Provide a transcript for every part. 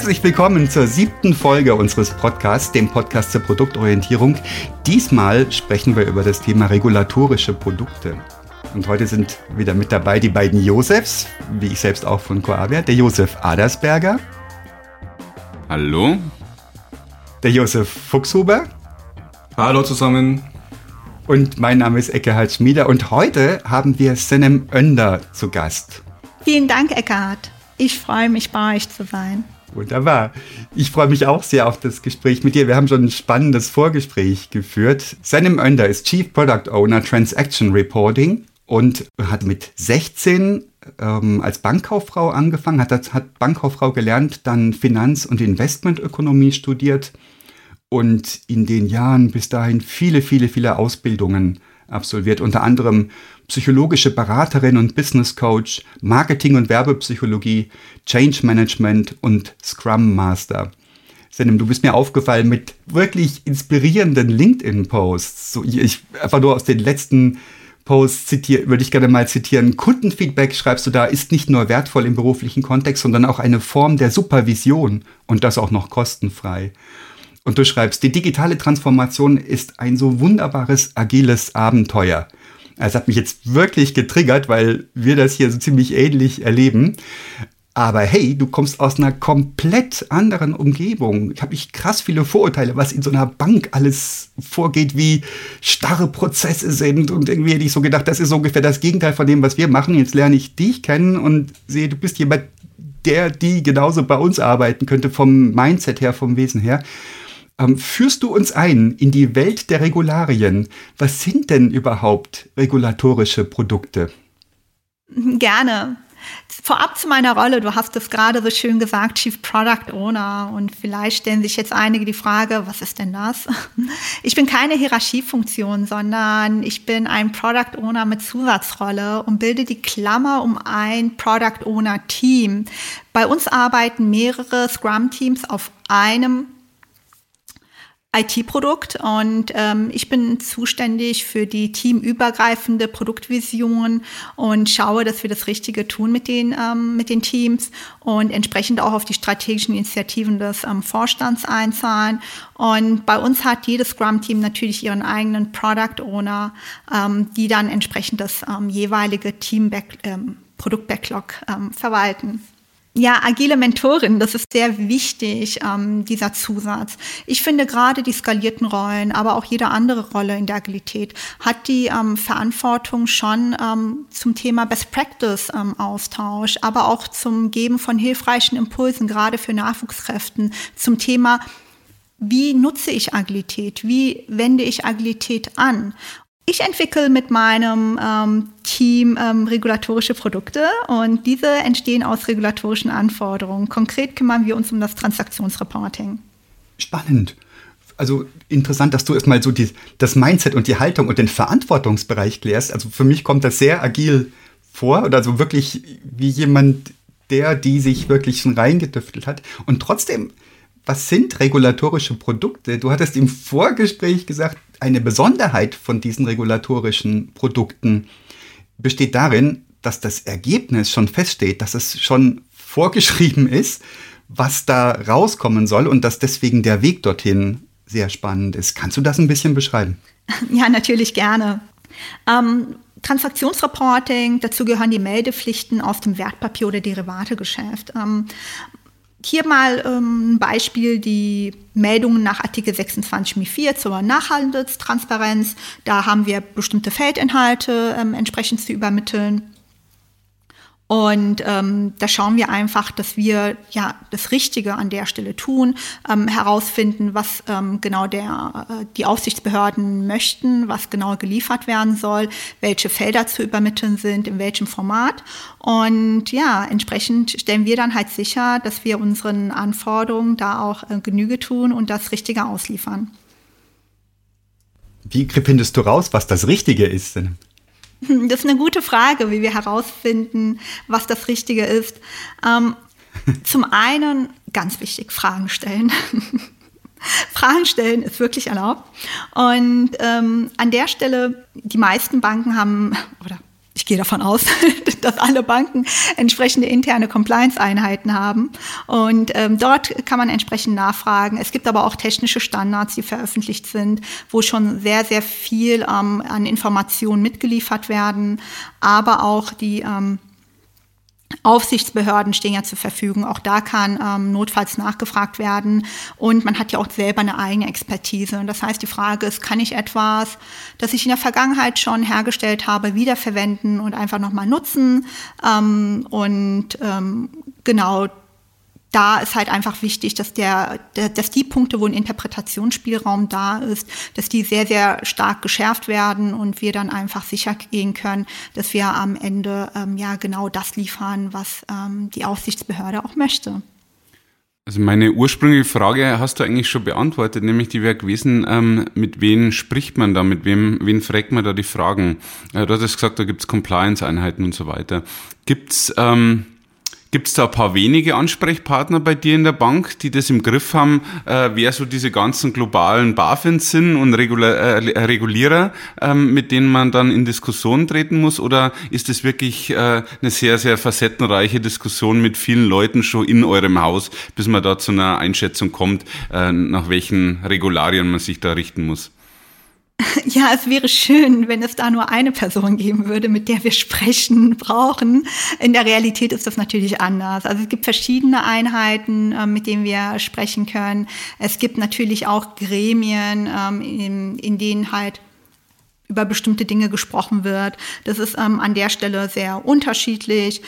Herzlich willkommen zur siebten Folge unseres Podcasts, dem Podcast zur Produktorientierung. Diesmal sprechen wir über das Thema regulatorische Produkte. Und heute sind wieder mit dabei die beiden Josefs, wie ich selbst auch von Coavia, der Josef Adersberger. Hallo. Der Josef Fuchshuber. Hallo zusammen. Und mein Name ist Eckehard Schmieder und heute haben wir Senem Önder zu Gast. Vielen Dank, Eckehard. Ich freue mich, bei euch zu sein. Wunderbar. Ich freue mich auch sehr auf das Gespräch mit dir. Wir haben schon ein spannendes Vorgespräch geführt. Senem Önder ist Chief Product Owner Transaction Reporting und hat mit 16 ähm, als Bankkauffrau angefangen, hat, hat Bankkauffrau gelernt, dann Finanz- und Investmentökonomie studiert und in den Jahren bis dahin viele, viele, viele Ausbildungen absolviert, unter anderem psychologische Beraterin und Business Coach, Marketing- und Werbepsychologie, Change Management und Scrum Master. Senem, du bist mir aufgefallen mit wirklich inspirierenden LinkedIn-Posts. So, ich einfach nur aus den letzten Posts zitiere, würde ich gerne mal zitieren. Kundenfeedback schreibst du da, ist nicht nur wertvoll im beruflichen Kontext, sondern auch eine Form der Supervision und das auch noch kostenfrei. Und du schreibst, die digitale Transformation ist ein so wunderbares, agiles Abenteuer. Es hat mich jetzt wirklich getriggert, weil wir das hier so ziemlich ähnlich erleben. Aber hey, du kommst aus einer komplett anderen Umgebung. Ich habe ich krass viele Vorurteile, was in so einer Bank alles vorgeht, wie starre Prozesse sind. Und irgendwie hätte ich so gedacht, das ist ungefähr das Gegenteil von dem, was wir machen. Jetzt lerne ich dich kennen und sehe, du bist jemand, der, die genauso bei uns arbeiten könnte, vom Mindset her, vom Wesen her. Ähm, führst du uns ein in die Welt der Regularien? Was sind denn überhaupt regulatorische Produkte? Gerne. Vorab zu meiner Rolle, du hast es gerade so schön gesagt, Chief Product Owner. Und vielleicht stellen sich jetzt einige die Frage, was ist denn das? Ich bin keine Hierarchiefunktion, sondern ich bin ein Product Owner mit Zusatzrolle und bilde die Klammer um ein Product Owner Team. Bei uns arbeiten mehrere Scrum-Teams auf einem IT-Produkt und ähm, ich bin zuständig für die teamübergreifende Produktvision und schaue, dass wir das Richtige tun mit den, ähm, mit den Teams und entsprechend auch auf die strategischen Initiativen des ähm, Vorstands einzahlen. Und bei uns hat jedes Scrum-Team natürlich ihren eigenen Product Owner, ähm, die dann entsprechend das ähm, jeweilige Team-Produkt-Backlog ähm, ähm, verwalten. Ja, agile Mentorin, das ist sehr wichtig, ähm, dieser Zusatz. Ich finde gerade die skalierten Rollen, aber auch jede andere Rolle in der Agilität hat die ähm, Verantwortung schon ähm, zum Thema Best Practice ähm, Austausch, aber auch zum Geben von hilfreichen Impulsen, gerade für Nachwuchskräften, zum Thema wie nutze ich Agilität? Wie wende ich Agilität an? Ich entwickle mit meinem ähm, Team ähm, regulatorische Produkte und diese entstehen aus regulatorischen Anforderungen. Konkret kümmern wir uns um das Transaktionsreporting. Spannend. Also interessant, dass du erstmal so die, das Mindset und die Haltung und den Verantwortungsbereich klärst. Also für mich kommt das sehr agil vor oder so wirklich wie jemand, der, die sich wirklich schon reingedüftelt hat. Und trotzdem, was sind regulatorische Produkte? Du hattest im Vorgespräch gesagt, eine Besonderheit von diesen regulatorischen Produkten besteht darin, dass das Ergebnis schon feststeht, dass es schon vorgeschrieben ist, was da rauskommen soll und dass deswegen der Weg dorthin sehr spannend ist. Kannst du das ein bisschen beschreiben? Ja, natürlich gerne. Ähm, Transaktionsreporting, dazu gehören die Meldepflichten aus dem Wertpapier- oder Derivategeschäft. Ähm, hier mal ähm, ein Beispiel, die Meldungen nach Artikel 26 MI4 zur Nachhaltigkeitstransparenz. Da haben wir bestimmte Feldinhalte ähm, entsprechend zu übermitteln. Und ähm, da schauen wir einfach, dass wir ja das Richtige an der Stelle tun, ähm, herausfinden, was ähm, genau der, äh, die Aufsichtsbehörden möchten, was genau geliefert werden soll, welche Felder zu übermitteln sind, in welchem Format. Und ja, entsprechend stellen wir dann halt sicher, dass wir unseren Anforderungen da auch äh, Genüge tun und das Richtige ausliefern. Wie findest du raus, was das Richtige ist? Denn? Das ist eine gute Frage, wie wir herausfinden, was das Richtige ist. Ähm, zum einen, ganz wichtig, Fragen stellen. Fragen stellen ist wirklich erlaubt. Und ähm, an der Stelle, die meisten Banken haben, oder gehe davon aus, dass alle Banken entsprechende interne Compliance-Einheiten haben. Und ähm, dort kann man entsprechend nachfragen. Es gibt aber auch technische Standards, die veröffentlicht sind, wo schon sehr, sehr viel ähm, an Informationen mitgeliefert werden, aber auch die ähm, Aufsichtsbehörden stehen ja zur Verfügung. Auch da kann ähm, notfalls nachgefragt werden. Und man hat ja auch selber eine eigene Expertise. Und das heißt, die Frage ist, kann ich etwas, das ich in der Vergangenheit schon hergestellt habe, wiederverwenden und einfach nochmal nutzen? Ähm, und ähm, genau da ist halt einfach wichtig, dass der, dass die Punkte, wo ein Interpretationsspielraum da ist, dass die sehr, sehr stark geschärft werden und wir dann einfach sicher gehen können, dass wir am Ende ähm, ja genau das liefern, was ähm, die Aufsichtsbehörde auch möchte. Also meine ursprüngliche Frage hast du eigentlich schon beantwortet, nämlich die wäre gewesen, ähm, mit wem spricht man da, mit wem, wen fragt man da die Fragen? Äh, du hattest gesagt, da gibt es Compliance-Einheiten und so weiter. Gibt's ähm, Gibt es da ein paar wenige Ansprechpartner bei dir in der Bank, die das im Griff haben, äh, wer so diese ganzen globalen BaFins sind und Regula äh, Regulierer, ähm, mit denen man dann in Diskussion treten muss? Oder ist es wirklich äh, eine sehr, sehr facettenreiche Diskussion mit vielen Leuten schon in eurem Haus, bis man da zu einer Einschätzung kommt, äh, nach welchen Regularien man sich da richten muss? Ja, es wäre schön, wenn es da nur eine Person geben würde, mit der wir sprechen brauchen. In der Realität ist das natürlich anders. Also es gibt verschiedene Einheiten, ähm, mit denen wir sprechen können. Es gibt natürlich auch Gremien, ähm, in, denen halt über bestimmte Dinge gesprochen wird. Das ist ähm, an der Stelle sehr unterschiedlich.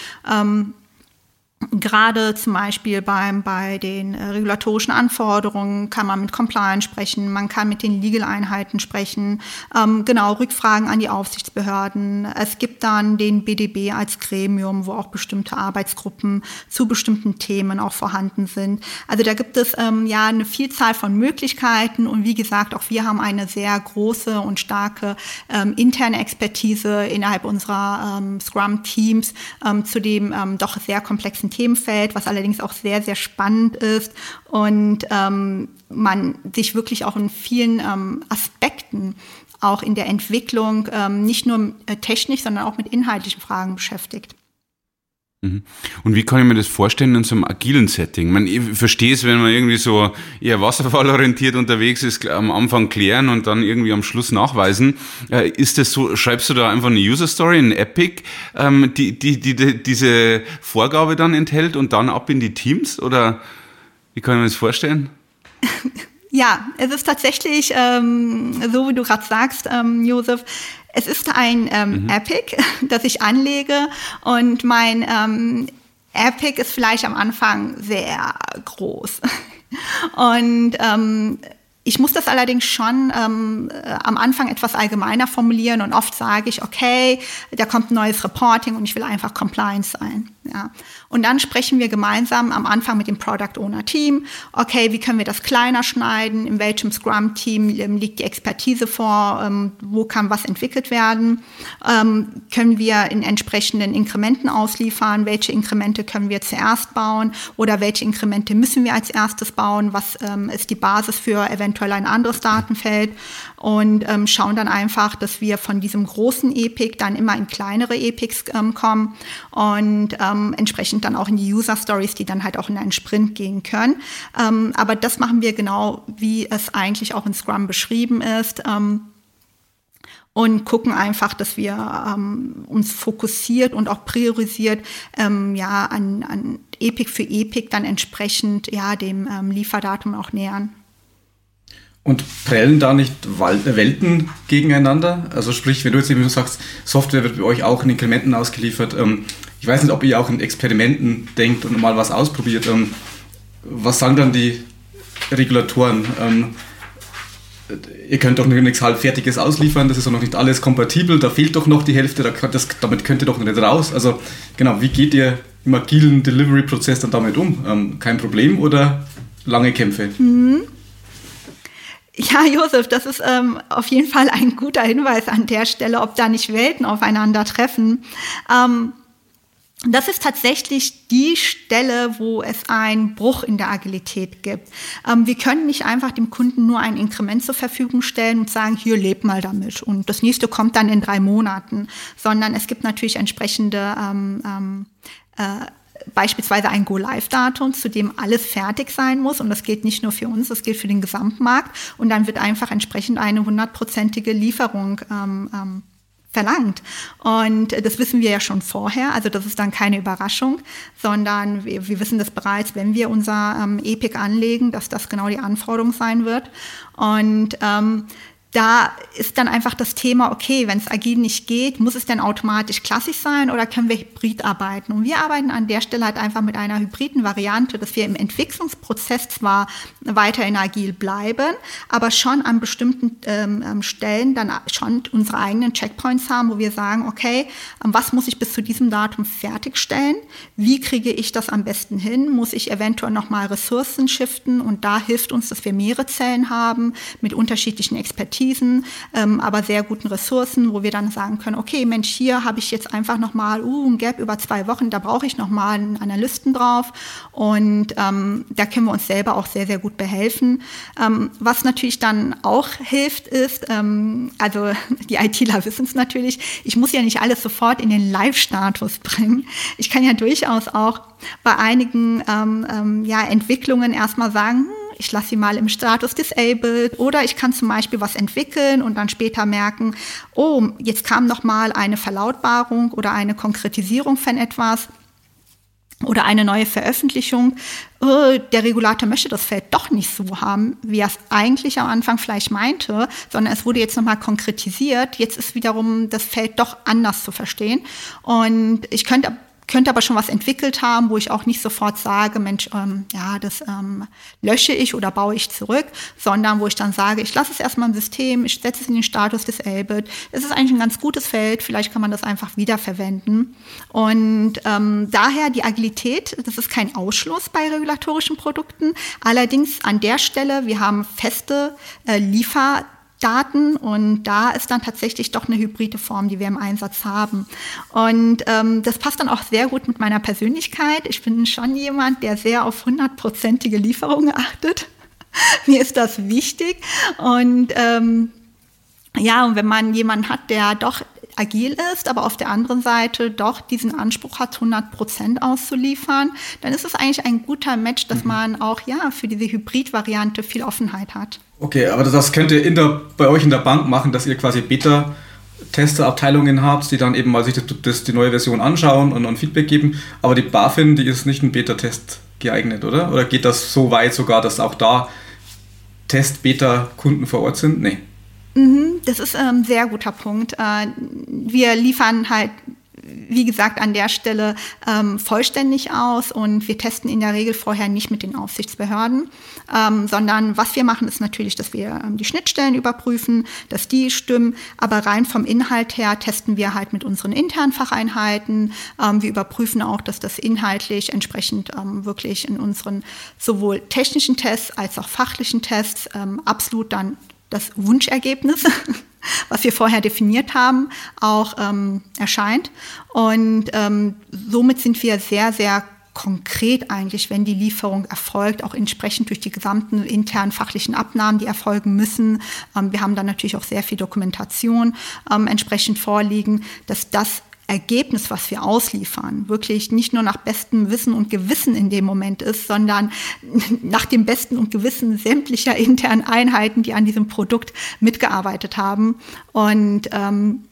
Gerade zum Beispiel beim, bei den äh, regulatorischen Anforderungen kann man mit Compliance sprechen, man kann mit den Legal-Einheiten sprechen, ähm, genau, Rückfragen an die Aufsichtsbehörden. Es gibt dann den BDB als Gremium, wo auch bestimmte Arbeitsgruppen zu bestimmten Themen auch vorhanden sind. Also da gibt es ähm, ja eine Vielzahl von Möglichkeiten und wie gesagt, auch wir haben eine sehr große und starke ähm, interne Expertise innerhalb unserer ähm, Scrum-Teams ähm, zu dem ähm, doch sehr komplexen Themenfeld, was allerdings auch sehr, sehr spannend ist und ähm, man sich wirklich auch in vielen ähm, Aspekten auch in der Entwicklung ähm, nicht nur äh, technisch, sondern auch mit inhaltlichen Fragen beschäftigt. Mhm. Und wie kann ich mir das vorstellen in so einem agilen Setting? Man, ich verstehe es, wenn man irgendwie so eher wasserfallorientiert unterwegs ist, am Anfang klären und dann irgendwie am Schluss nachweisen. Äh, ist das so, schreibst du da einfach eine User Story, ein Epic, ähm, die, die, die, die diese Vorgabe dann enthält und dann ab in die Teams? Oder wie kann ich mir das vorstellen? Ja, es ist tatsächlich, ähm, so wie du gerade sagst, ähm, Josef, es ist ein ähm, mhm. Epic, das ich anlege und mein ähm, Epic ist vielleicht am Anfang sehr groß. Und ähm, ich muss das allerdings schon ähm, äh, am Anfang etwas allgemeiner formulieren und oft sage ich, okay, da kommt ein neues Reporting und ich will einfach Compliance sein. Ja. Und dann sprechen wir gemeinsam am Anfang mit dem Product Owner Team, okay, wie können wir das kleiner schneiden, in welchem Scrum Team ähm, liegt die Expertise vor, ähm, wo kann was entwickelt werden, ähm, können wir in entsprechenden Inkrementen ausliefern, welche Inkremente können wir zuerst bauen? Oder welche Inkremente müssen wir als erstes bauen, was ist die Basis für eventuell ein anderes Datenfeld? Und schauen dann einfach, dass wir von diesem großen Epic dann immer in kleinere Epics kommen. Und ähm, entsprechend dann auch in die User Stories, die dann halt auch in einen Sprint gehen können. Ähm, aber das machen wir genau, wie es eigentlich auch in Scrum beschrieben ist. Ähm, und gucken einfach, dass wir ähm, uns fokussiert und auch priorisiert ähm, ja an, an Epic für Epic dann entsprechend ja dem ähm, Lieferdatum auch nähern. Und prellen da nicht Welten gegeneinander? Also sprich, wenn du jetzt eben sagst, Software wird bei euch auch in Inkrementen ausgeliefert. Ähm, ich weiß nicht, ob ihr auch in Experimenten denkt und mal was ausprobiert. Ähm, was sagen dann die Regulatoren? Ähm, ihr könnt doch nichts halbfertiges ausliefern, das ist doch noch nicht alles kompatibel, da fehlt doch noch die Hälfte, damit könnt ihr doch nicht raus. Also genau, wie geht ihr im agilen Delivery-Prozess dann damit um? kein Problem oder lange Kämpfe? Mhm. Ja, Josef, das ist ähm, auf jeden Fall ein guter Hinweis an der Stelle, ob da nicht Welten aufeinandertreffen. Ähm, das ist tatsächlich die Stelle, wo es einen Bruch in der Agilität gibt. Ähm, wir können nicht einfach dem Kunden nur ein Inkrement zur Verfügung stellen und sagen, hier leb mal damit und das nächste kommt dann in drei Monaten, sondern es gibt natürlich entsprechende ähm, ähm, äh, beispielsweise ein Go-Live-Datum, zu dem alles fertig sein muss. Und das gilt nicht nur für uns, das gilt für den Gesamtmarkt. Und dann wird einfach entsprechend eine hundertprozentige Lieferung ähm, ähm, verlangt. Und das wissen wir ja schon vorher, also das ist dann keine Überraschung, sondern wir, wir wissen das bereits, wenn wir unser ähm, EPIC anlegen, dass das genau die Anforderung sein wird. Und ähm, da ist dann einfach das Thema, okay, wenn es agil nicht geht, muss es denn automatisch klassisch sein oder können wir hybrid arbeiten? Und wir arbeiten an der Stelle halt einfach mit einer hybriden Variante, dass wir im Entwicklungsprozess zwar weiterhin agil bleiben, aber schon an bestimmten ähm, ähm Stellen dann schon unsere eigenen Checkpoints haben, wo wir sagen, okay, ähm, was muss ich bis zu diesem Datum fertigstellen? Wie kriege ich das am besten hin? Muss ich eventuell nochmal Ressourcen shiften? Und da hilft uns, dass wir mehrere Zellen haben mit unterschiedlichen Expertisen Expertisen, ähm, aber sehr guten Ressourcen, wo wir dann sagen können, okay, Mensch, hier habe ich jetzt einfach nochmal uh, ein Gap über zwei Wochen, da brauche ich nochmal einen Analysten drauf und ähm, da können wir uns selber auch sehr, sehr gut behelfen. Ähm, was natürlich dann auch hilft, ist, ähm, also die ITler wissen es natürlich, ich muss ja nicht alles sofort in den Live-Status bringen. Ich kann ja durchaus auch bei einigen ähm, ähm, ja, Entwicklungen erstmal sagen, hm, ich lasse sie mal im Status disabled oder ich kann zum Beispiel was entwickeln und dann später merken, oh, jetzt kam noch mal eine Verlautbarung oder eine Konkretisierung von etwas oder eine neue Veröffentlichung. Oh, der Regulator möchte das Feld doch nicht so haben, wie er es eigentlich am Anfang vielleicht meinte, sondern es wurde jetzt nochmal konkretisiert. Jetzt ist wiederum das Feld doch anders zu verstehen. Und ich könnte könnte aber schon was entwickelt haben, wo ich auch nicht sofort sage, Mensch, ähm, ja, das ähm, lösche ich oder baue ich zurück, sondern wo ich dann sage, ich lasse es erstmal im System, ich setze es in den Status disabled. Es ist eigentlich ein ganz gutes Feld, vielleicht kann man das einfach wiederverwenden. Und ähm, daher die Agilität, das ist kein Ausschluss bei regulatorischen Produkten. Allerdings an der Stelle, wir haben feste äh, Liefer Daten und da ist dann tatsächlich doch eine hybride Form, die wir im Einsatz haben. Und ähm, das passt dann auch sehr gut mit meiner Persönlichkeit. Ich bin schon jemand, der sehr auf hundertprozentige Lieferungen achtet. Mir ist das wichtig und ähm, ja, und wenn man jemanden hat, der doch agil ist, aber auf der anderen Seite doch diesen Anspruch hat, 100 Prozent auszuliefern, dann ist es eigentlich ein guter Match, dass mhm. man auch ja für diese Hybrid-Variante viel Offenheit hat. Okay, aber das könnt ihr der, bei euch in der Bank machen, dass ihr quasi Beta Testerabteilungen habt, die dann eben mal sich das, das, die neue Version anschauen und, und Feedback geben. Aber die BaFin, die ist nicht ein Beta-Test geeignet, oder? Oder geht das so weit sogar, dass auch da Test-Beta-Kunden vor Ort sind? Nee. Mhm, das ist ein ähm, sehr guter Punkt. Äh, wir liefern halt wie gesagt, an der Stelle ähm, vollständig aus und wir testen in der Regel vorher nicht mit den Aufsichtsbehörden, ähm, sondern was wir machen, ist natürlich, dass wir ähm, die Schnittstellen überprüfen, dass die stimmen, aber rein vom Inhalt her testen wir halt mit unseren internen Facheinheiten. Ähm, wir überprüfen auch, dass das inhaltlich entsprechend ähm, wirklich in unseren sowohl technischen Tests als auch fachlichen Tests ähm, absolut dann das Wunschergebnis was wir vorher definiert haben, auch ähm, erscheint. Und ähm, somit sind wir sehr, sehr konkret eigentlich, wenn die Lieferung erfolgt, auch entsprechend durch die gesamten internen fachlichen Abnahmen, die erfolgen müssen. Ähm, wir haben dann natürlich auch sehr viel Dokumentation ähm, entsprechend vorliegen, dass das Ergebnis, was wir ausliefern, wirklich nicht nur nach bestem Wissen und Gewissen in dem Moment ist, sondern nach dem besten und Gewissen sämtlicher internen Einheiten, die an diesem Produkt mitgearbeitet haben. Und ähm,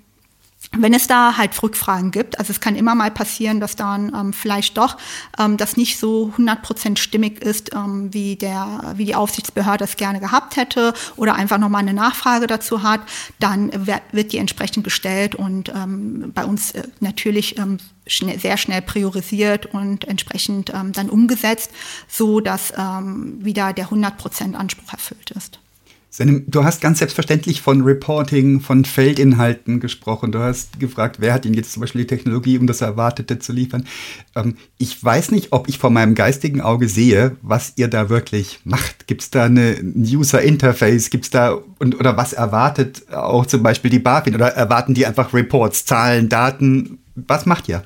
wenn es da halt Rückfragen gibt, also es kann immer mal passieren, dass dann ähm, vielleicht doch ähm, das nicht so 100% stimmig ist, ähm, wie, der, wie die Aufsichtsbehörde es gerne gehabt hätte oder einfach nochmal eine Nachfrage dazu hat, dann wird die entsprechend gestellt und ähm, bei uns äh, natürlich ähm, schnell, sehr schnell priorisiert und entsprechend ähm, dann umgesetzt, so dass ähm, wieder der 100% Anspruch erfüllt ist. Du hast ganz selbstverständlich von Reporting, von Feldinhalten gesprochen. Du hast gefragt, wer hat Ihnen jetzt zum Beispiel die Technologie, um das Erwartete zu liefern. Ähm, ich weiß nicht, ob ich vor meinem geistigen Auge sehe, was ihr da wirklich macht. Gibt es da eine User Interface? Gibt es da und oder was erwartet auch zum Beispiel die BaFin? Oder erwarten die einfach Reports, Zahlen, Daten? Was macht ihr?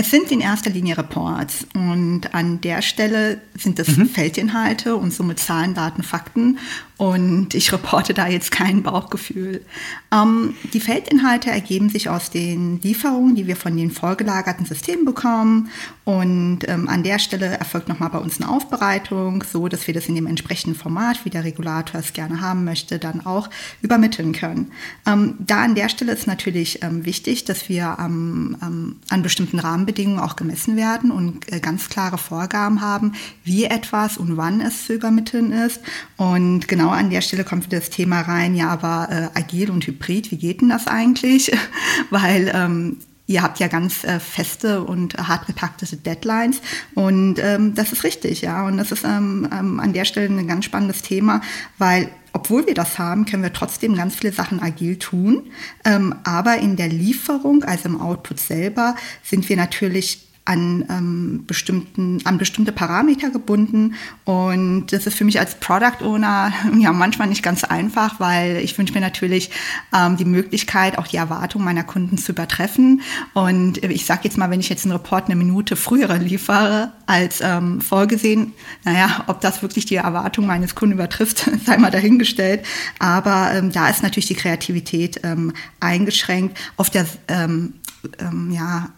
Es sind in erster Linie Reports und an der Stelle sind es mhm. Feldinhalte und somit Zahlen, Daten, Fakten und ich reporte da jetzt kein Bauchgefühl. Ähm, die Feldinhalte ergeben sich aus den Lieferungen, die wir von den vorgelagerten Systemen bekommen und ähm, an der Stelle erfolgt nochmal bei uns eine Aufbereitung, so dass wir das in dem entsprechenden Format, wie der Regulator es gerne haben möchte, dann auch übermitteln können. Ähm, da an der Stelle ist natürlich ähm, wichtig, dass wir an bestimmten Rahmen Rahmenbedingungen auch gemessen werden und äh, ganz klare Vorgaben haben, wie etwas und wann es zu übermitteln ist. Und genau an der Stelle kommt das Thema rein, ja, aber äh, agil und hybrid, wie geht denn das eigentlich? Weil ähm, ihr habt ja ganz äh, feste und hart getaktete Deadlines und ähm, das ist richtig, ja. Und das ist ähm, ähm, an der Stelle ein ganz spannendes Thema, weil obwohl wir das haben, können wir trotzdem ganz viele Sachen agil tun. Ähm, aber in der Lieferung, also im Output selber, sind wir natürlich an, ähm, bestimmten, an bestimmte Parameter gebunden. Und das ist für mich als Product Owner ja manchmal nicht ganz einfach, weil ich wünsche mir natürlich ähm, die Möglichkeit, auch die Erwartungen meiner Kunden zu übertreffen. Und ich sage jetzt mal, wenn ich jetzt einen Report eine Minute früher liefere als ähm, vorgesehen, naja, ob das wirklich die Erwartung meines Kunden übertrifft, sei mal dahingestellt. Aber ähm, da ist natürlich die Kreativität ähm, eingeschränkt. Auf der ähm, ähm, ja,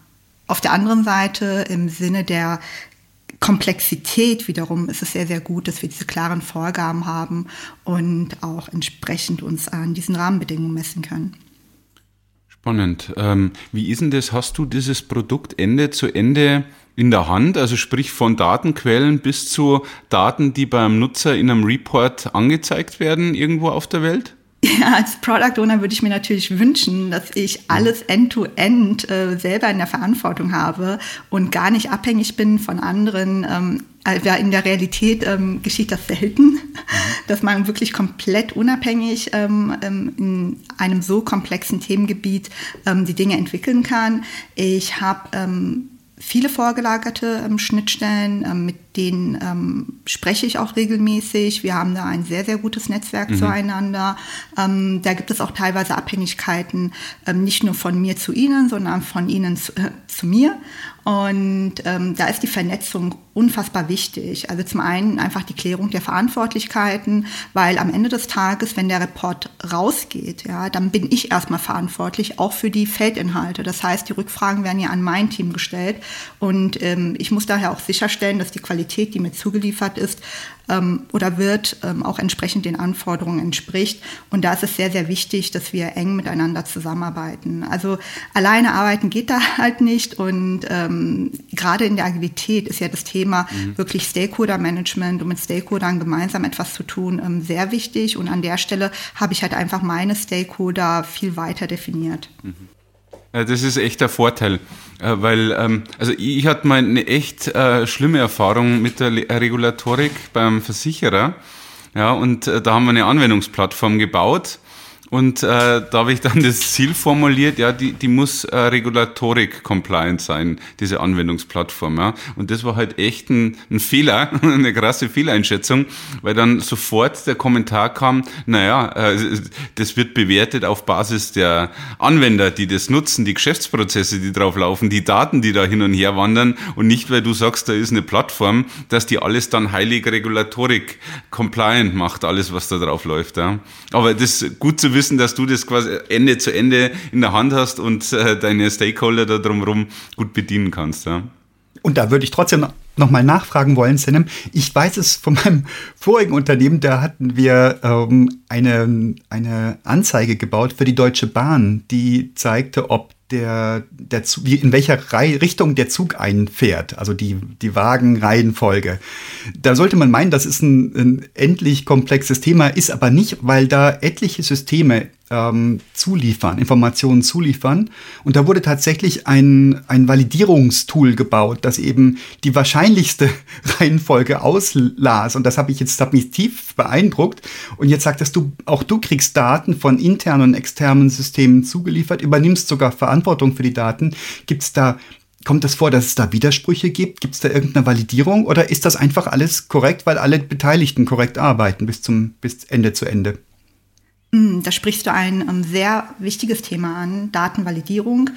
auf der anderen Seite im Sinne der Komplexität wiederum ist es sehr, sehr gut, dass wir diese klaren Vorgaben haben und auch entsprechend uns an diesen Rahmenbedingungen messen können. Spannend. Ähm, wie ist denn das? Hast du dieses Produkt Ende zu Ende in der Hand? Also sprich von Datenquellen bis zu Daten, die beim Nutzer in einem Report angezeigt werden irgendwo auf der Welt? Ja, als Product Owner würde ich mir natürlich wünschen, dass ich alles end-to-end -end, äh, selber in der Verantwortung habe und gar nicht abhängig bin von anderen. Ähm, ja, in der Realität ähm, geschieht das selten, mhm. dass man wirklich komplett unabhängig ähm, ähm, in einem so komplexen Themengebiet ähm, die Dinge entwickeln kann. Ich habe ähm, viele vorgelagerte ähm, Schnittstellen, ähm, mit denen ähm, spreche ich auch regelmäßig. Wir haben da ein sehr, sehr gutes Netzwerk mhm. zueinander. Ähm, da gibt es auch teilweise Abhängigkeiten, ähm, nicht nur von mir zu Ihnen, sondern von Ihnen zu, äh, zu mir. Und ähm, da ist die Vernetzung unfassbar wichtig. Also zum einen einfach die Klärung der Verantwortlichkeiten, weil am Ende des Tages, wenn der Report rausgeht, ja, dann bin ich erstmal verantwortlich, auch für die Feldinhalte. Das heißt, die Rückfragen werden ja an mein Team gestellt und ähm, ich muss daher auch sicherstellen, dass die Qualität, die mir zugeliefert ist, ähm, oder wird, ähm, auch entsprechend den Anforderungen entspricht. Und da ist es sehr, sehr wichtig, dass wir eng miteinander zusammenarbeiten. Also alleine arbeiten geht da halt nicht. Und ähm, gerade in der Agilität ist ja das Thema mhm. wirklich Stakeholder-Management und mit Stakeholdern gemeinsam etwas zu tun ähm, sehr wichtig. Und an der Stelle habe ich halt einfach meine Stakeholder viel weiter definiert. Mhm. Das ist echt der Vorteil, äh, weil ähm, also ich hatte mal eine echt äh, schlimme Erfahrung mit der Regulatorik beim Versicherer. Ja, und äh, da haben wir eine Anwendungsplattform gebaut und äh, da habe ich dann das Ziel formuliert, ja, die, die muss äh, Regulatorik-compliant sein, diese Anwendungsplattform. Ja. Und das war halt echt ein, ein Fehler, eine krasse Fehleinschätzung, weil dann sofort der Kommentar kam, naja, äh, das wird bewertet auf Basis der Anwender, die das nutzen, die Geschäftsprozesse, die drauf laufen, die Daten, die da hin und her wandern und nicht, weil du sagst, da ist eine Plattform, dass die alles dann heilig Regulatorik-compliant macht, alles, was da drauf läuft. Ja. Aber das ist gut zu wissen, wissen, dass du das quasi Ende zu Ende in der Hand hast und äh, deine Stakeholder da drumherum gut bedienen kannst. Ja. Und da würde ich trotzdem nochmal nachfragen wollen, Senem. Ich weiß es von meinem vorigen Unternehmen, da hatten wir ähm, eine, eine Anzeige gebaut für die Deutsche Bahn, die zeigte, ob der, der wie, in welcher Reihe, Richtung der Zug einfährt, also die, die Wagenreihenfolge. Da sollte man meinen, das ist ein, ein endlich komplexes Thema, ist aber nicht, weil da etliche Systeme ähm, zuliefern, Informationen zuliefern. Und da wurde tatsächlich ein, ein Validierungstool gebaut, das eben die wahrscheinlichste Reihenfolge auslas. Und das habe ich jetzt hab mich tief beeindruckt. Und jetzt sagtest du, auch du kriegst Daten von internen und externen Systemen zugeliefert, übernimmst sogar Verantwortung für die Daten. Gibt es da Kommt das vor, dass es da Widersprüche gibt? Gibt es da irgendeine Validierung oder ist das einfach alles korrekt, weil alle Beteiligten korrekt arbeiten bis zum bis Ende zu Ende? Mm, da sprichst du ein ähm, sehr wichtiges Thema an, Datenvalidierung.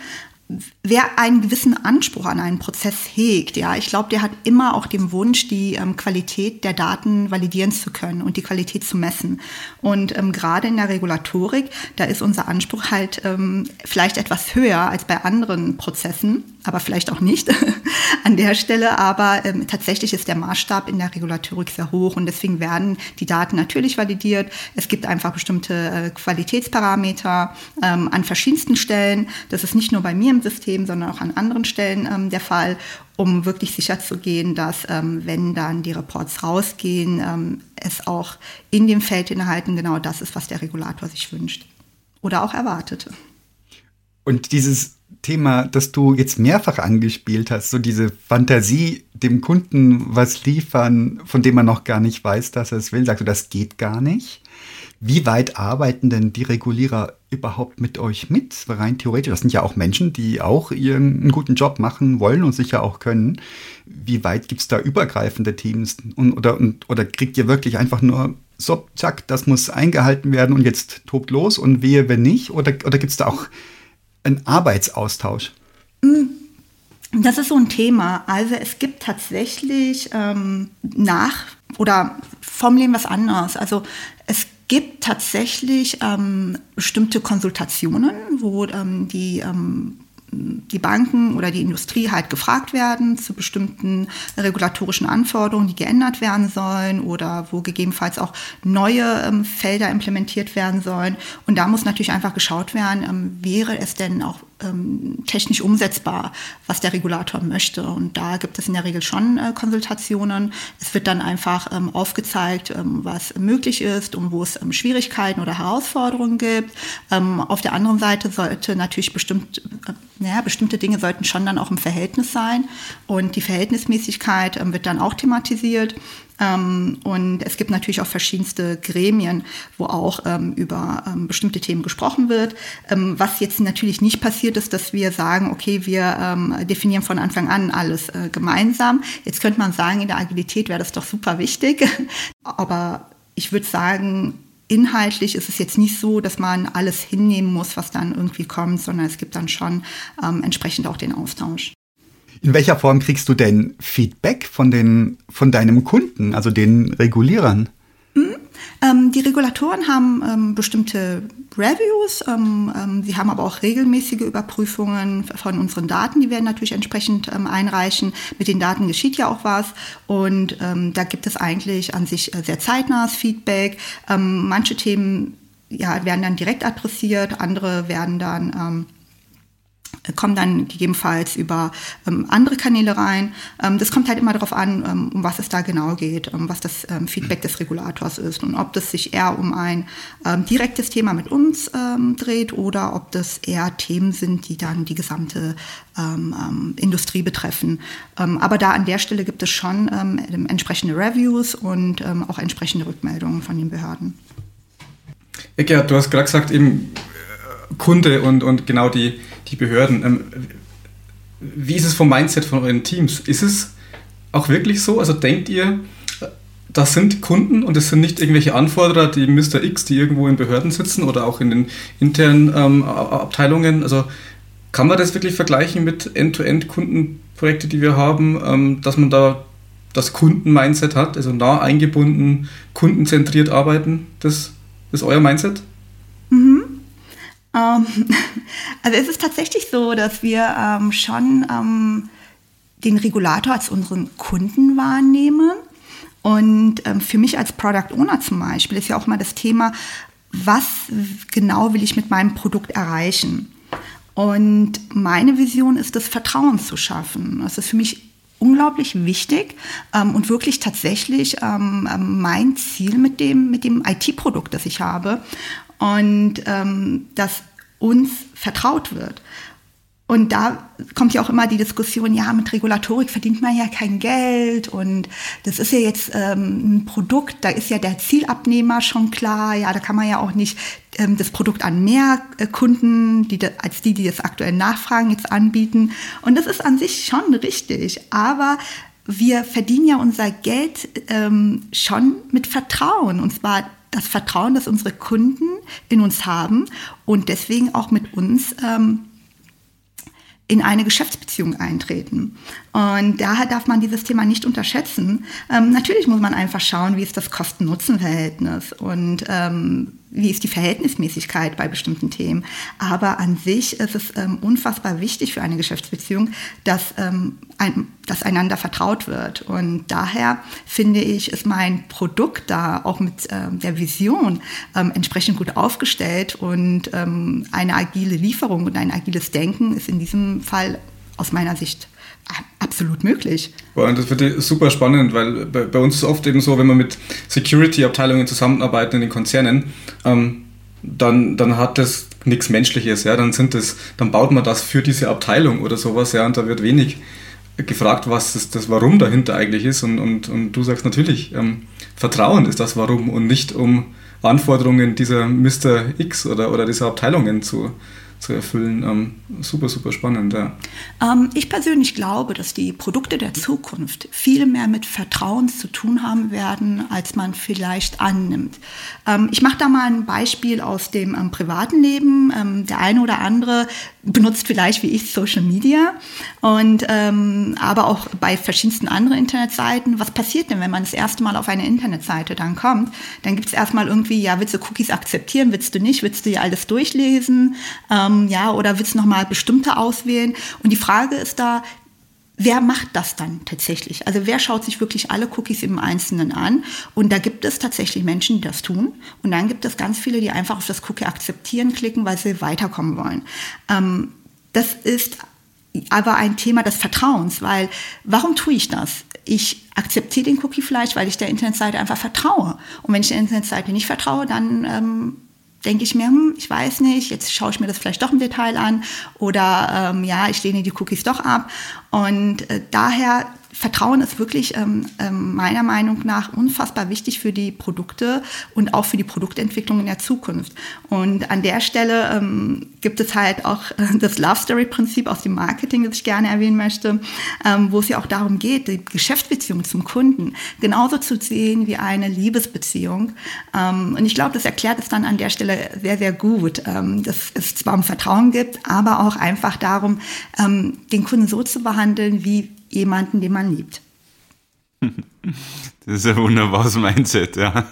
Wer einen gewissen Anspruch an einen Prozess hegt, ja, ich glaube, der hat immer auch den Wunsch, die ähm, Qualität der Daten validieren zu können und die Qualität zu messen. Und ähm, gerade in der Regulatorik, da ist unser Anspruch halt ähm, vielleicht etwas höher als bei anderen Prozessen, aber vielleicht auch nicht an der Stelle. Aber ähm, tatsächlich ist der Maßstab in der Regulatorik sehr hoch und deswegen werden die Daten natürlich validiert. Es gibt einfach bestimmte äh, Qualitätsparameter ähm, an verschiedensten Stellen. Das ist nicht nur bei mir im System, sondern auch an anderen Stellen ähm, der Fall, um wirklich sicher zu gehen, dass ähm, wenn dann die Reports rausgehen, ähm, es auch in dem Feld inhalten genau das ist, was der Regulator sich wünscht oder auch erwartet. Und dieses Thema, das du jetzt mehrfach angespielt hast, so diese Fantasie, dem Kunden was liefern, von dem man noch gar nicht weiß, dass er es will, sagst du, das geht gar nicht. Wie weit arbeiten denn die Regulierer überhaupt mit euch mit? Rein theoretisch, das sind ja auch Menschen, die auch ihren guten Job machen wollen und sicher auch können. Wie weit gibt es da übergreifende Teams? Und, oder, und, oder kriegt ihr wirklich einfach nur so, zack, das muss eingehalten werden und jetzt tobt los und wehe, wenn nicht? Oder, oder gibt es da auch einen Arbeitsaustausch? Das ist so ein Thema. Also es gibt tatsächlich ähm, nach oder formulieren wir es anders. Also gibt tatsächlich ähm, bestimmte Konsultationen, wo ähm, die ähm, die Banken oder die Industrie halt gefragt werden zu bestimmten regulatorischen Anforderungen, die geändert werden sollen oder wo gegebenenfalls auch neue ähm, Felder implementiert werden sollen. Und da muss natürlich einfach geschaut werden, ähm, wäre es denn auch ähm, technisch umsetzbar, was der Regulator möchte. Und da gibt es in der Regel schon äh, Konsultationen. Es wird dann einfach ähm, aufgezeigt, ähm, was möglich ist und wo es ähm, Schwierigkeiten oder Herausforderungen gibt. Ähm, auf der anderen Seite sollte natürlich bestimmt, äh, naja, bestimmte Dinge sollten schon dann auch im Verhältnis sein. Und die Verhältnismäßigkeit ähm, wird dann auch thematisiert. Ähm, und es gibt natürlich auch verschiedenste Gremien, wo auch ähm, über ähm, bestimmte Themen gesprochen wird. Ähm, was jetzt natürlich nicht passiert ist, dass wir sagen, okay, wir ähm, definieren von Anfang an alles äh, gemeinsam. Jetzt könnte man sagen, in der Agilität wäre das doch super wichtig. Aber ich würde sagen, inhaltlich ist es jetzt nicht so, dass man alles hinnehmen muss, was dann irgendwie kommt, sondern es gibt dann schon ähm, entsprechend auch den Austausch. In welcher Form kriegst du denn Feedback von, den, von deinem Kunden, also den Regulierern? Mhm. Ähm, die Regulatoren haben ähm, bestimmte Reviews, ähm, ähm sie haben aber auch regelmäßige Überprüfungen von unseren Daten, die werden natürlich entsprechend ähm, einreichen. Mit den Daten geschieht ja auch was und da gibt es eigentlich an sich äh, sehr zeitnahes Feedback. manche Themen ja, werden dann direkt adressiert, andere werden dann kommen dann gegebenenfalls über ähm, andere Kanäle rein. Ähm, das kommt halt immer darauf an, ähm, um was es da genau geht, ähm, was das ähm, Feedback des Regulators ist und ob das sich eher um ein ähm, direktes Thema mit uns dreht oder ob das eher Themen sind, die dann die gesamte Industrie betreffen. aber da an der Stelle gibt es schon entsprechende Reviews und auch entsprechende Rückmeldungen von den Behörden. Gerhard, du hast gerade gesagt, eben äh, Kunde und, und genau die, die Behörden. Ähm, wie ist es vom Mindset von euren Teams? Ist es auch wirklich so? Also denkt ihr, das sind Kunden und es sind nicht irgendwelche Anforderer, die Mr. X, die irgendwo in Behörden sitzen oder auch in den internen ähm, Abteilungen. Also kann man das wirklich vergleichen mit End-to-End-Kundenprojekten, die wir haben, ähm, dass man da das Kunden-Mindset hat, also nah eingebunden, kundenzentriert arbeiten? Das ist euer Mindset? Ähm, also es ist tatsächlich so, dass wir ähm, schon ähm, den Regulator als unseren Kunden wahrnehmen. Und ähm, für mich als Product Owner zum Beispiel ist ja auch mal das Thema, was genau will ich mit meinem Produkt erreichen? Und meine Vision ist es, Vertrauen zu schaffen. Das ist für mich unglaublich wichtig ähm, und wirklich tatsächlich ähm, ähm mein Ziel mit dem, mit dem IT-Produkt, das ich habe und ähm, dass uns vertraut wird. Und da kommt ja auch immer die Diskussion, ja, mit Regulatorik verdient man ja kein Geld und das ist ja jetzt ähm, ein Produkt, da ist ja der Zielabnehmer schon klar, ja, da kann man ja auch nicht ähm, das Produkt an mehr äh, Kunden, die, als die, die das aktuell nachfragen, jetzt anbieten. Und das ist an sich schon richtig, aber wir verdienen ja unser Geld ähm, schon mit Vertrauen und zwar das Vertrauen, das unsere Kunden in uns haben und deswegen auch mit uns ähm, in eine Geschäftsbeziehung eintreten. Und daher darf man dieses Thema nicht unterschätzen. Ähm, natürlich muss man einfach schauen, wie ist das Kosten-Nutzen-Verhältnis und ähm, wie ist die Verhältnismäßigkeit bei bestimmten Themen. Aber an sich ist es ähm, unfassbar wichtig für eine Geschäftsbeziehung, dass, ähm, ein, dass einander vertraut wird. Und daher finde ich, ist mein Produkt da auch mit ähm, der Vision ähm, entsprechend gut aufgestellt und ähm, eine agile Lieferung und ein agiles Denken ist in diesem Fall aus meiner Sicht absolut möglich. Und das wird super spannend, weil bei, bei, uns ist es oft eben so, wenn wir mit Security-Abteilungen zusammenarbeiten in den Konzernen, ähm, dann, dann hat das nichts Menschliches, ja, dann sind das, dann baut man das für diese Abteilung oder sowas, ja, und da wird wenig gefragt, was das, das Warum dahinter eigentlich ist. Und, und, und du sagst natürlich, ähm, Vertrauen ist das Warum und nicht um Anforderungen dieser Mr. X oder, oder dieser Abteilungen zu, zu erfüllen. Ähm, super, super spannend, ja. Ähm, ich persönlich glaube, dass die Produkte der Zukunft viel mehr mit Vertrauen zu tun haben werden, als man vielleicht annimmt. Ähm, ich mache da mal ein Beispiel aus dem ähm, privaten Leben. Ähm, der eine oder andere benutzt vielleicht wie ich Social Media und ähm, aber auch bei verschiedensten anderen Internetseiten. Was passiert denn, wenn man das erste Mal auf eine Internetseite dann kommt? Dann gibt es erstmal irgendwie, ja, willst du Cookies akzeptieren, willst du nicht, willst du dir alles durchlesen? Ähm, ja, oder willst du nochmal bestimmte auswählen? Und die Frage ist da, Wer macht das dann tatsächlich? Also wer schaut sich wirklich alle Cookies im Einzelnen an? Und da gibt es tatsächlich Menschen, die das tun. Und dann gibt es ganz viele, die einfach auf das Cookie akzeptieren klicken, weil sie weiterkommen wollen. Ähm, das ist aber ein Thema des Vertrauens, weil warum tue ich das? Ich akzeptiere den Cookie vielleicht, weil ich der Internetseite einfach vertraue. Und wenn ich der Internetseite nicht vertraue, dann ähm, denke ich mir, hm, ich weiß nicht, jetzt schaue ich mir das vielleicht doch im Detail an oder ähm, ja, ich lehne die Cookies doch ab. Und äh, daher Vertrauen ist wirklich ähm, ähm, meiner Meinung nach unfassbar wichtig für die Produkte und auch für die Produktentwicklung in der Zukunft. Und an der Stelle ähm, gibt es halt auch äh, das Love Story Prinzip aus dem Marketing, das ich gerne erwähnen möchte, ähm, wo es ja auch darum geht, die Geschäftsbeziehung zum Kunden genauso zu sehen wie eine Liebesbeziehung. Ähm, und ich glaube, das erklärt es dann an der Stelle sehr, sehr gut, ähm, dass es zwar um Vertrauen gibt, aber auch einfach darum, ähm, den Kunden so zu behandeln, wie jemanden, den man liebt. Das ist ein wunderbares Mindset, ja.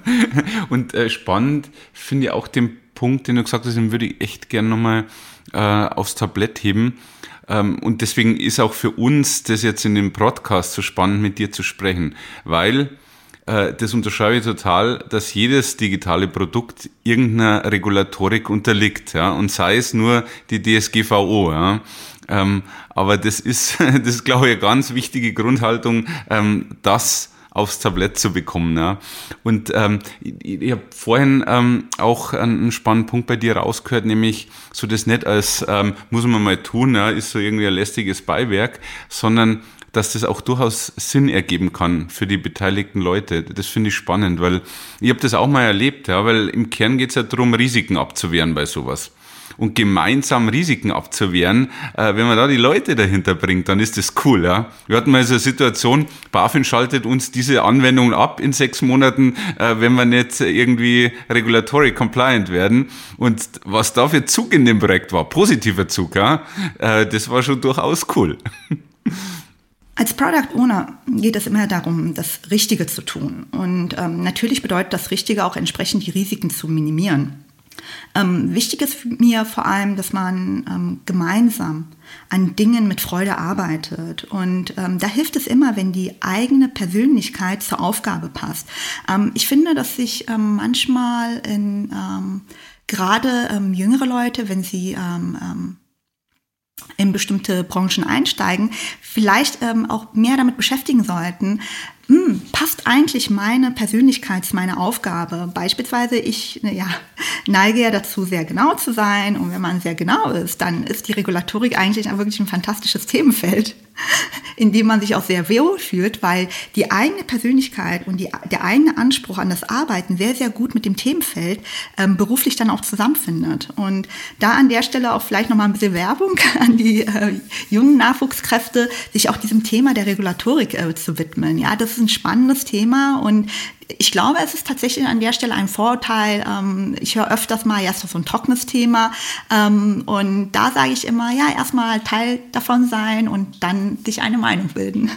Und äh, spannend finde ich auch den Punkt, den du gesagt hast, den würde ich echt gerne nochmal äh, aufs Tablett heben. Ähm, und deswegen ist auch für uns das jetzt in dem Podcast so spannend, mit dir zu sprechen, weil äh, das unterschreibe ich total, dass jedes digitale Produkt irgendeiner Regulatorik unterliegt, ja, und sei es nur die DSGVO, ja. Ähm, aber das ist, das ist, glaube ich, eine ganz wichtige Grundhaltung, ähm, das aufs Tablett zu bekommen. Ja. Und ähm, ich, ich habe vorhin ähm, auch einen spannenden Punkt bei dir rausgehört, nämlich so das nicht als ähm, muss man mal tun, ja, ist so irgendwie ein lästiges Beiwerk, sondern dass das auch durchaus Sinn ergeben kann für die beteiligten Leute. Das finde ich spannend, weil ich habe das auch mal erlebt, ja, weil im Kern geht es ja darum, Risiken abzuwehren bei sowas und gemeinsam Risiken abzuwehren, äh, wenn man da die Leute dahinter bringt, dann ist das cool. Ja? Wir hatten mal so eine Situation, BaFin schaltet uns diese Anwendung ab in sechs Monaten, äh, wenn wir nicht irgendwie regulatory compliant werden. Und was da für Zug in dem Projekt war, positiver Zug, ja? Äh, das war schon durchaus cool. Als Product Owner geht es immer darum, das Richtige zu tun. Und ähm, natürlich bedeutet das Richtige auch entsprechend die Risiken zu minimieren. Ähm, wichtig ist mir vor allem, dass man ähm, gemeinsam an Dingen mit Freude arbeitet. Und ähm, da hilft es immer, wenn die eigene Persönlichkeit zur Aufgabe passt. Ähm, ich finde, dass sich ähm, manchmal in ähm, gerade jüngere Leute, wenn sie in bestimmte Branchen einsteigen, vielleicht ähm, auch mehr damit beschäftigen sollten, hm, passt eigentlich meine Persönlichkeit zu meiner Aufgabe? Beispielsweise, ich ja, neige ja dazu, sehr genau zu sein. Und wenn man sehr genau ist, dann ist die Regulatorik eigentlich wirklich ein fantastisches Themenfeld, in dem man sich auch sehr wohl fühlt, weil die eigene Persönlichkeit und die, der eigene Anspruch an das Arbeiten sehr, sehr gut mit dem Themenfeld ähm, beruflich dann auch zusammenfindet. Und da an der Stelle auch vielleicht nochmal ein bisschen Werbung an die äh, jungen Nachwuchskräfte, sich auch diesem Thema der Regulatorik äh, zu widmen. Ja, das ist ein spannendes Thema und ich glaube, es ist tatsächlich an der Stelle ein Vorurteil. Ähm, ich höre öfters mal, ja, ist doch so ein trockenes Thema. Ähm, und da sage ich immer, ja, erstmal Teil davon sein und dann sich eine Meinung bilden.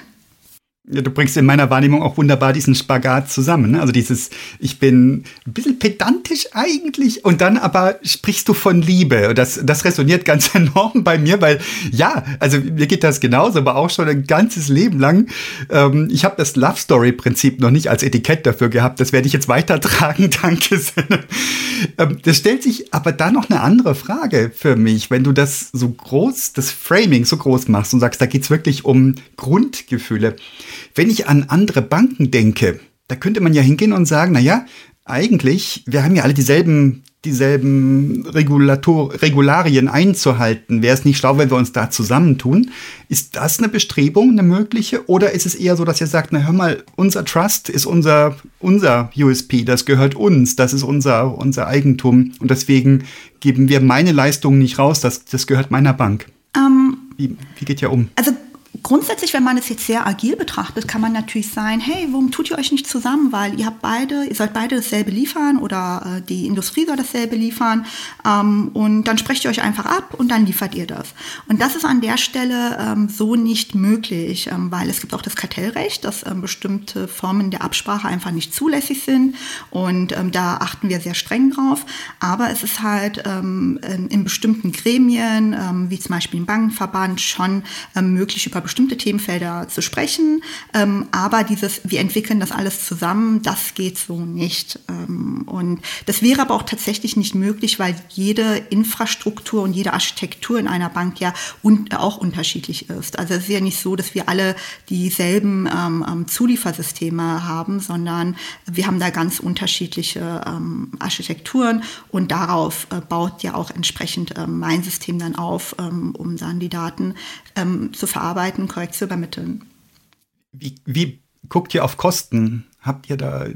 Ja, du bringst in meiner Wahrnehmung auch wunderbar diesen Spagat zusammen. Ne? Also dieses, ich bin ein bisschen pedantisch eigentlich und dann aber sprichst du von Liebe. Das, das resoniert ganz enorm bei mir, weil ja, also mir geht das genauso, aber auch schon ein ganzes Leben lang. Ähm, ich habe das Love Story Prinzip noch nicht als Etikett dafür gehabt. Das werde ich jetzt weitertragen, danke. ähm, das stellt sich aber da noch eine andere Frage für mich, wenn du das so groß, das Framing so groß machst und sagst, da geht's wirklich um Grundgefühle. Wenn ich an andere Banken denke, da könnte man ja hingehen und sagen, na ja, eigentlich, wir haben ja alle dieselben, dieselben Regulator Regularien einzuhalten. Wäre es nicht schlau, wenn wir uns da zusammentun? Ist das eine Bestrebung, eine mögliche? Oder ist es eher so, dass ihr sagt, na hör mal, unser Trust ist unser, unser USP, das gehört uns, das ist unser, unser Eigentum und deswegen geben wir meine Leistungen nicht raus, das, das gehört meiner Bank? Ähm, wie, wie geht ihr um? Also Grundsätzlich, wenn man es jetzt sehr agil betrachtet, kann man natürlich sein, hey, warum tut ihr euch nicht zusammen? Weil ihr habt beide, ihr sollt beide dasselbe liefern oder äh, die Industrie soll dasselbe liefern ähm, und dann sprecht ihr euch einfach ab und dann liefert ihr das. Und das ist an der Stelle ähm, so nicht möglich, ähm, weil es gibt auch das Kartellrecht, dass ähm, bestimmte Formen der Absprache einfach nicht zulässig sind und ähm, da achten wir sehr streng drauf. Aber es ist halt ähm, in, in, bestimmten Gremien, wie zum Beispiel im Bankenverband, schon möglich, über bestimmte Themenfelder zu sprechen. Ähm, aber dieses, wir entwickeln das alles zusammen, das geht so nicht. Ähm, und das wäre aber auch tatsächlich nicht möglich, weil jede Infrastruktur und jede Architektur in einer Bank ja un auch unterschiedlich ist. Also es ist ja nicht so, dass wir alle dieselben ähm, ähm Zuliefersysteme haben, sondern wir haben da ganz unterschiedliche ähm, Architekturen und darauf äh, baut ja auch entsprechend ähm, mein System dann auf, um dann die Daten zu verarbeiten Seiten korrekt zu übermitteln. Wie, wie guckt ihr auf Kosten? Habt ihr da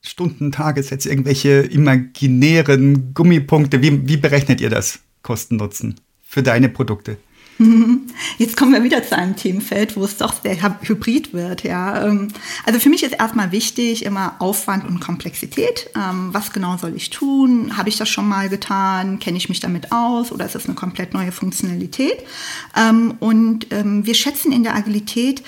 Stunden, Tagessätze, irgendwelche imaginären Gummipunkte? Wie, wie berechnet ihr das Kosten-Nutzen für deine Produkte? Jetzt kommen wir wieder zu einem Themenfeld, wo es doch sehr hybrid wird. Ja. Ähm, also für mich ist erstmal wichtig immer Aufwand und Komplexität. Ähm, was genau soll ich tun? Habe ich das schon mal getan? Kenne ich mich damit aus? Oder ist das eine komplett neue Funktionalität? Ähm, und wir schätzen in der Agilität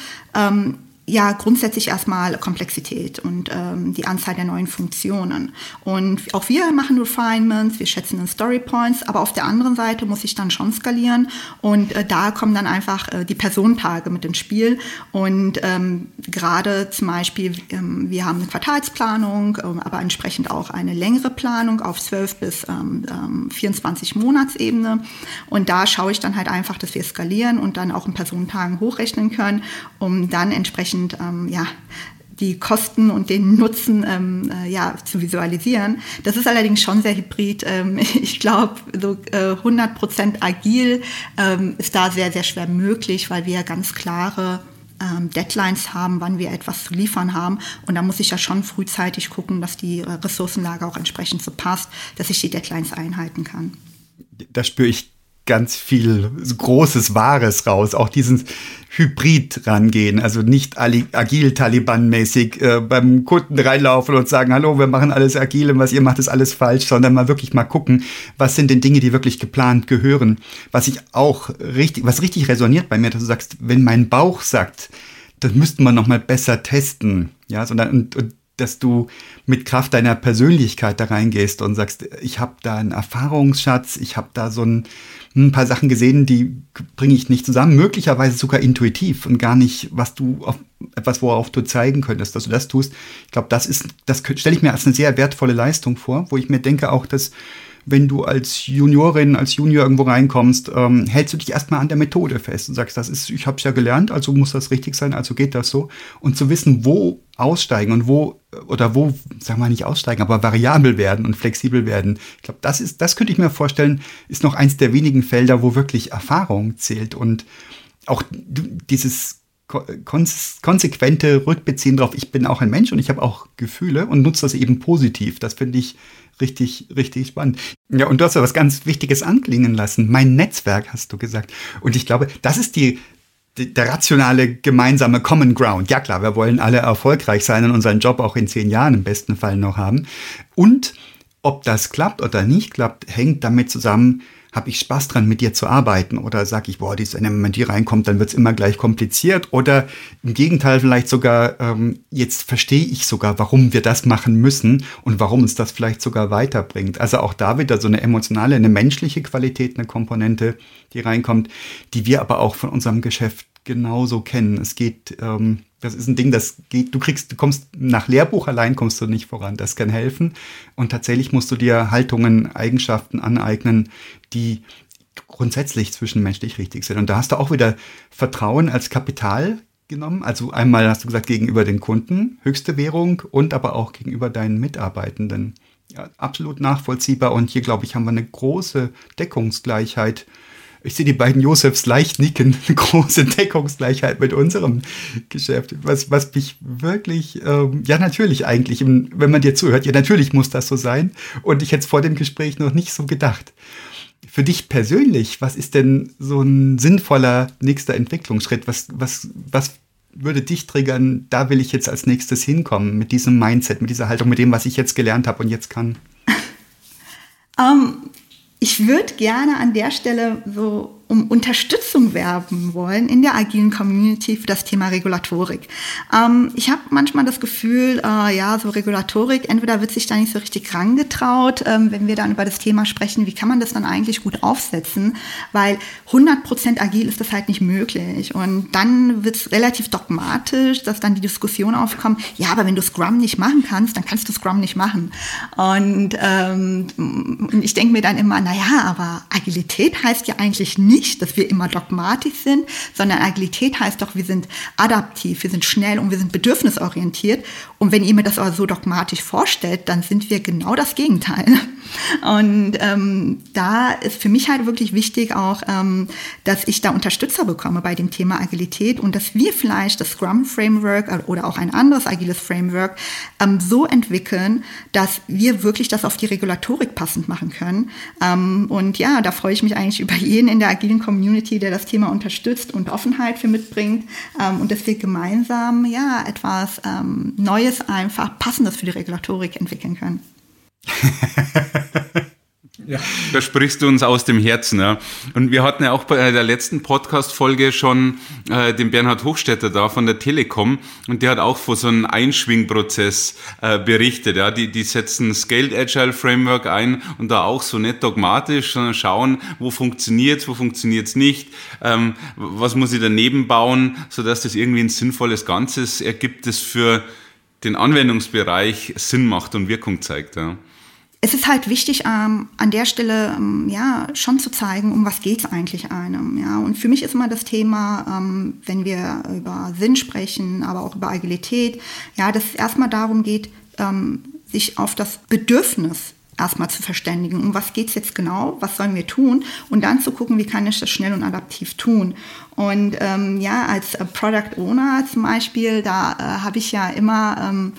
ja grundsätzlich erstmal Komplexität und ähm, die Anzahl der neuen Funktionen. Und auch wir machen Refinements, wir schätzen in Story aber auf der anderen Seite muss ich dann schon skalieren und äh, da kommen dann einfach äh, die Personentage mit ins Spiel. Und ähm, gerade zum Beispiel, ähm, wir haben eine Quartalsplanung, ähm, aber entsprechend auch eine längere Planung auf 12 bis 24 ähm, ähm, Monatsebene. Und da schaue ich dann halt einfach, dass wir skalieren und dann auch in Personentagen hochrechnen können, um dann entsprechend entsprechend ähm, ja, die Kosten und den Nutzen ähm, äh, ja, zu visualisieren. Das ist allerdings schon sehr hybrid. Ähm, ich glaube, so äh, 100% agil ähm, ist da sehr, sehr schwer möglich, weil wir ganz klare ähm, Deadlines haben, wann wir etwas zu liefern haben. Und da muss ich ja schon frühzeitig gucken, dass die äh, Ressourcenlage auch entsprechend so passt, dass ich die Deadlines einhalten kann. Da spüre ich ganz viel großes Wahres raus. Auch diesen Hybrid rangehen, also nicht agil Taliban-mäßig äh, beim Kunden reinlaufen und sagen, hallo, wir machen alles agil und was ihr macht, ist alles falsch, sondern mal wirklich mal gucken, was sind denn Dinge, die wirklich geplant gehören. Was ich auch richtig, was richtig resoniert bei mir, dass du sagst, wenn mein Bauch sagt, das müssten wir noch mal besser testen, ja, sondern und, und dass du mit Kraft deiner Persönlichkeit da reingehst und sagst, ich habe da einen Erfahrungsschatz, ich habe da so ein, ein, paar Sachen gesehen, die bringe ich nicht zusammen, möglicherweise sogar intuitiv und gar nicht, was du auf, etwas, worauf du zeigen könntest, dass du das tust. Ich glaube, das ist, das stelle ich mir als eine sehr wertvolle Leistung vor, wo ich mir denke auch, dass wenn du als Juniorin, als Junior irgendwo reinkommst, ähm, hältst du dich erstmal an der Methode fest und sagst, das ist, ich habe es ja gelernt, also muss das richtig sein, also geht das so. Und zu wissen, wo aussteigen und wo, oder wo, sagen wir nicht aussteigen, aber variabel werden und flexibel werden. Ich glaube, das ist, das könnte ich mir vorstellen, ist noch eins der wenigen Felder, wo wirklich Erfahrung zählt und auch dieses konsequente Rückbeziehen darauf, ich bin auch ein Mensch und ich habe auch Gefühle und nutze das eben positiv. Das finde ich richtig, richtig spannend. Ja, und du hast ja was ganz Wichtiges anklingen lassen. Mein Netzwerk, hast du gesagt. Und ich glaube, das ist die, der rationale gemeinsame Common Ground. Ja klar, wir wollen alle erfolgreich sein und unseren Job auch in zehn Jahren im besten Fall noch haben. Und ob das klappt oder nicht klappt, hängt damit zusammen, habe ich Spaß dran, mit dir zu arbeiten? Oder sage ich, boah, die wenn jemand hier reinkommt, dann wird es immer gleich kompliziert? Oder im Gegenteil, vielleicht sogar, ähm, jetzt verstehe ich sogar, warum wir das machen müssen und warum uns das vielleicht sogar weiterbringt. Also auch da wieder so eine emotionale, eine menschliche Qualität, eine Komponente, die reinkommt, die wir aber auch von unserem Geschäft genauso kennen. Es geht, ähm, das ist ein Ding, das geht, du kriegst, du kommst nach Lehrbuch allein kommst du nicht voran. Das kann helfen. Und tatsächlich musst du dir Haltungen, Eigenschaften aneignen, die grundsätzlich zwischenmenschlich richtig sind. Und da hast du auch wieder Vertrauen als Kapital genommen. Also einmal hast du gesagt, gegenüber den Kunden, höchste Währung und aber auch gegenüber deinen Mitarbeitenden. Ja, absolut nachvollziehbar. Und hier, glaube ich, haben wir eine große Deckungsgleichheit ich sehe die beiden Josefs leicht nicken, eine große Deckungsgleichheit mit unserem Geschäft, was, was mich wirklich, ähm, ja natürlich eigentlich, wenn man dir zuhört, ja natürlich muss das so sein und ich hätte es vor dem Gespräch noch nicht so gedacht. Für dich persönlich, was ist denn so ein sinnvoller nächster Entwicklungsschritt? Was, was, was würde dich triggern, da will ich jetzt als nächstes hinkommen, mit diesem Mindset, mit dieser Haltung, mit dem, was ich jetzt gelernt habe und jetzt kann? Um, ähm, ich würde gerne an der Stelle so um Unterstützung werben wollen in der agilen Community für das Thema Regulatorik. Ähm, ich habe manchmal das Gefühl, äh, ja, so Regulatorik, entweder wird sich da nicht so richtig rangetraut, ähm, wenn wir dann über das Thema sprechen, wie kann man das dann eigentlich gut aufsetzen, weil 100% agil ist das halt nicht möglich. Und dann wird es relativ dogmatisch, dass dann die Diskussion aufkommt, ja, aber wenn du Scrum nicht machen kannst, dann kannst du Scrum nicht machen. Und, ähm, ich denke mir dann immer, naja, aber Agilität heißt ja eigentlich nicht, nicht, dass wir immer dogmatisch sind, sondern Agilität heißt doch, wir sind adaptiv, wir sind schnell und wir sind bedürfnisorientiert. Und wenn ihr mir das aber so dogmatisch vorstellt, dann sind wir genau das Gegenteil. Und ähm, da ist für mich halt wirklich wichtig auch, ähm, dass ich da Unterstützer bekomme bei dem Thema Agilität und dass wir vielleicht das Scrum Framework oder auch ein anderes agiles Framework ähm, so entwickeln, dass wir wirklich das auf die Regulatorik passend machen können. Ähm, und ja, da freue ich mich eigentlich über jeden in der agilen Community, der das Thema unterstützt und Offenheit für mitbringt ähm, und dass wir gemeinsam ja etwas ähm, Neues einfach passendes für die Regulatorik entwickeln können. Ja. Da sprichst du uns aus dem Herzen. Ja. Und wir hatten ja auch bei der letzten Podcast-Folge schon äh, den Bernhard Hochstetter da von der Telekom und der hat auch von so einem Einschwingprozess äh, berichtet. Ja. Die, die setzen Scaled Agile Framework ein und da auch so nicht dogmatisch, sondern schauen, wo funktioniert's, wo funktioniert's nicht, ähm, was muss ich daneben bauen, sodass das irgendwie ein sinnvolles Ganzes ergibt, das für den Anwendungsbereich Sinn macht und Wirkung zeigt. Ja es ist halt wichtig, ähm, an der Stelle ähm, ja schon zu zeigen, um was geht es eigentlich einem. Ja? Und für mich ist immer das Thema, ähm, wenn wir über Sinn sprechen, aber auch über Agilität, ja, dass es erstmal darum geht, ähm, sich auf das Bedürfnis erstmal zu verständigen, um was geht es jetzt genau, was sollen wir tun und dann zu gucken, wie kann ich das schnell und adaptiv tun. Und ähm, ja, als Product Owner zum Beispiel, da äh, habe ich ja immer ähm,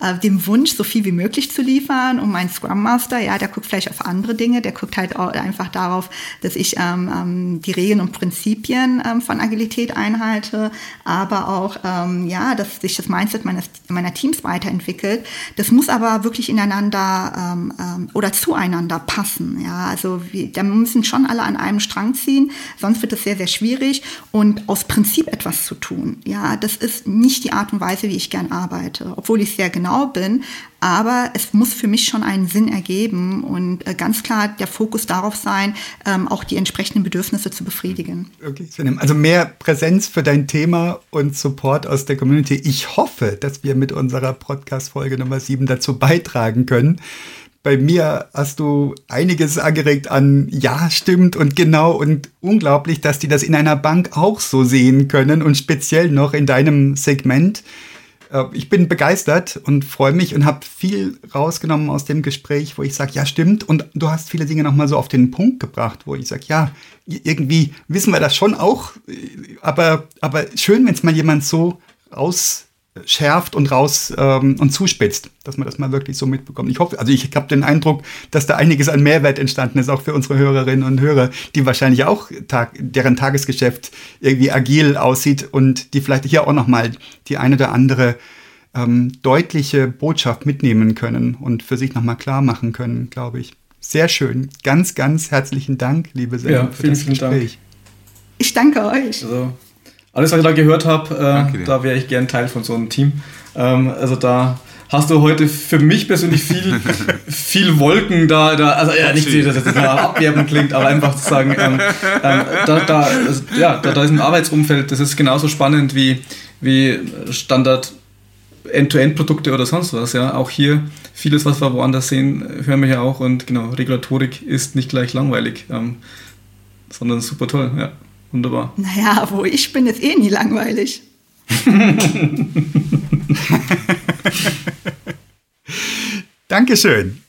äh, dem Wunsch, so viel wie möglich zu liefern. Und mein Scrum Master, ja, der guckt vielleicht auf andere Dinge, der guckt halt auch einfach darauf, dass ich ähm, ähm, die Regeln und Prinzipien ähm, von Agilität einhalte, aber auch, ähm, ja, dass sich das Mindset meines, meiner Teams weiterentwickelt. Das muss aber wirklich ineinander ähm, ähm, oder zueinander passen. Ja, also wir, da müssen schon alle an einem Strang ziehen, sonst wird es sehr, sehr schwierig. Und aus Prinzip etwas zu tun, ja, das ist nicht die Art und Weise, wie ich gern arbeite, obwohl ich sehr genau genau bin, aber es muss für mich schon einen Sinn ergeben und äh, ganz klar der Fokus darauf sein, ähm, auch die entsprechenden Bedürfnisse zu befriedigen. Okay, also mehr Präsenz für dein Thema und Support aus der Community. Ich hoffe, dass wir mit unserer Podcast-Folge Nummer 7 dazu beitragen können. Bei mir hast du einiges angeregt an ja, stimmt und genau und unglaublich, dass die das in einer Bank auch so sehen können und speziell noch in deinem Segment. Äh, ich bin begeistert und freue mich und habe viel rausgenommen aus dem Gespräch, wo ich sage, ja stimmt. Und du hast viele Dinge nochmal so auf den Punkt gebracht, wo ich sage, ja, irgendwie wissen wir das schon auch. Aber, aber schön, wenn es mal jemand so raus schärft und raus ähm, und zuspitzt, dass man das mal wirklich so mitbekommt. Ich hoffe, also ich habe den Eindruck, dass da einiges an Mehrwert entstanden ist, auch für unsere Hörerinnen und Hörer, die wahrscheinlich auch Tag, deren Tagesgeschäft irgendwie agil aussieht und die vielleicht hier auch nochmal die eine oder andere ähm, deutliche Botschaft mitnehmen können und für sich nochmal klar machen können, glaube ich. Sehr schön. Ganz, ganz herzlichen Dank, liebe Sendung, ja, vielen, für das vielen Gespräch. Dank. Ich danke euch. Also, alles, was ich da gehört habe, äh, da wäre ich gern Teil von so einem Team. Ähm, also da hast du heute für mich persönlich viel, viel Wolken da, da also ja, nicht, dass das abwerben klingt, aber einfach zu sagen, ähm, ähm, da, da, also, ja, da, da ist ein Arbeitsumfeld, das ist genauso spannend wie, wie Standard End-to-End-Produkte oder sonst was. Ja, auch hier vieles, was wir woanders sehen, hören wir ja auch und genau, Regulatorik ist nicht gleich langweilig, ähm, sondern super toll, ja. Wunderbar. Naja, wo ich bin, ist eh nie langweilig. Dankeschön.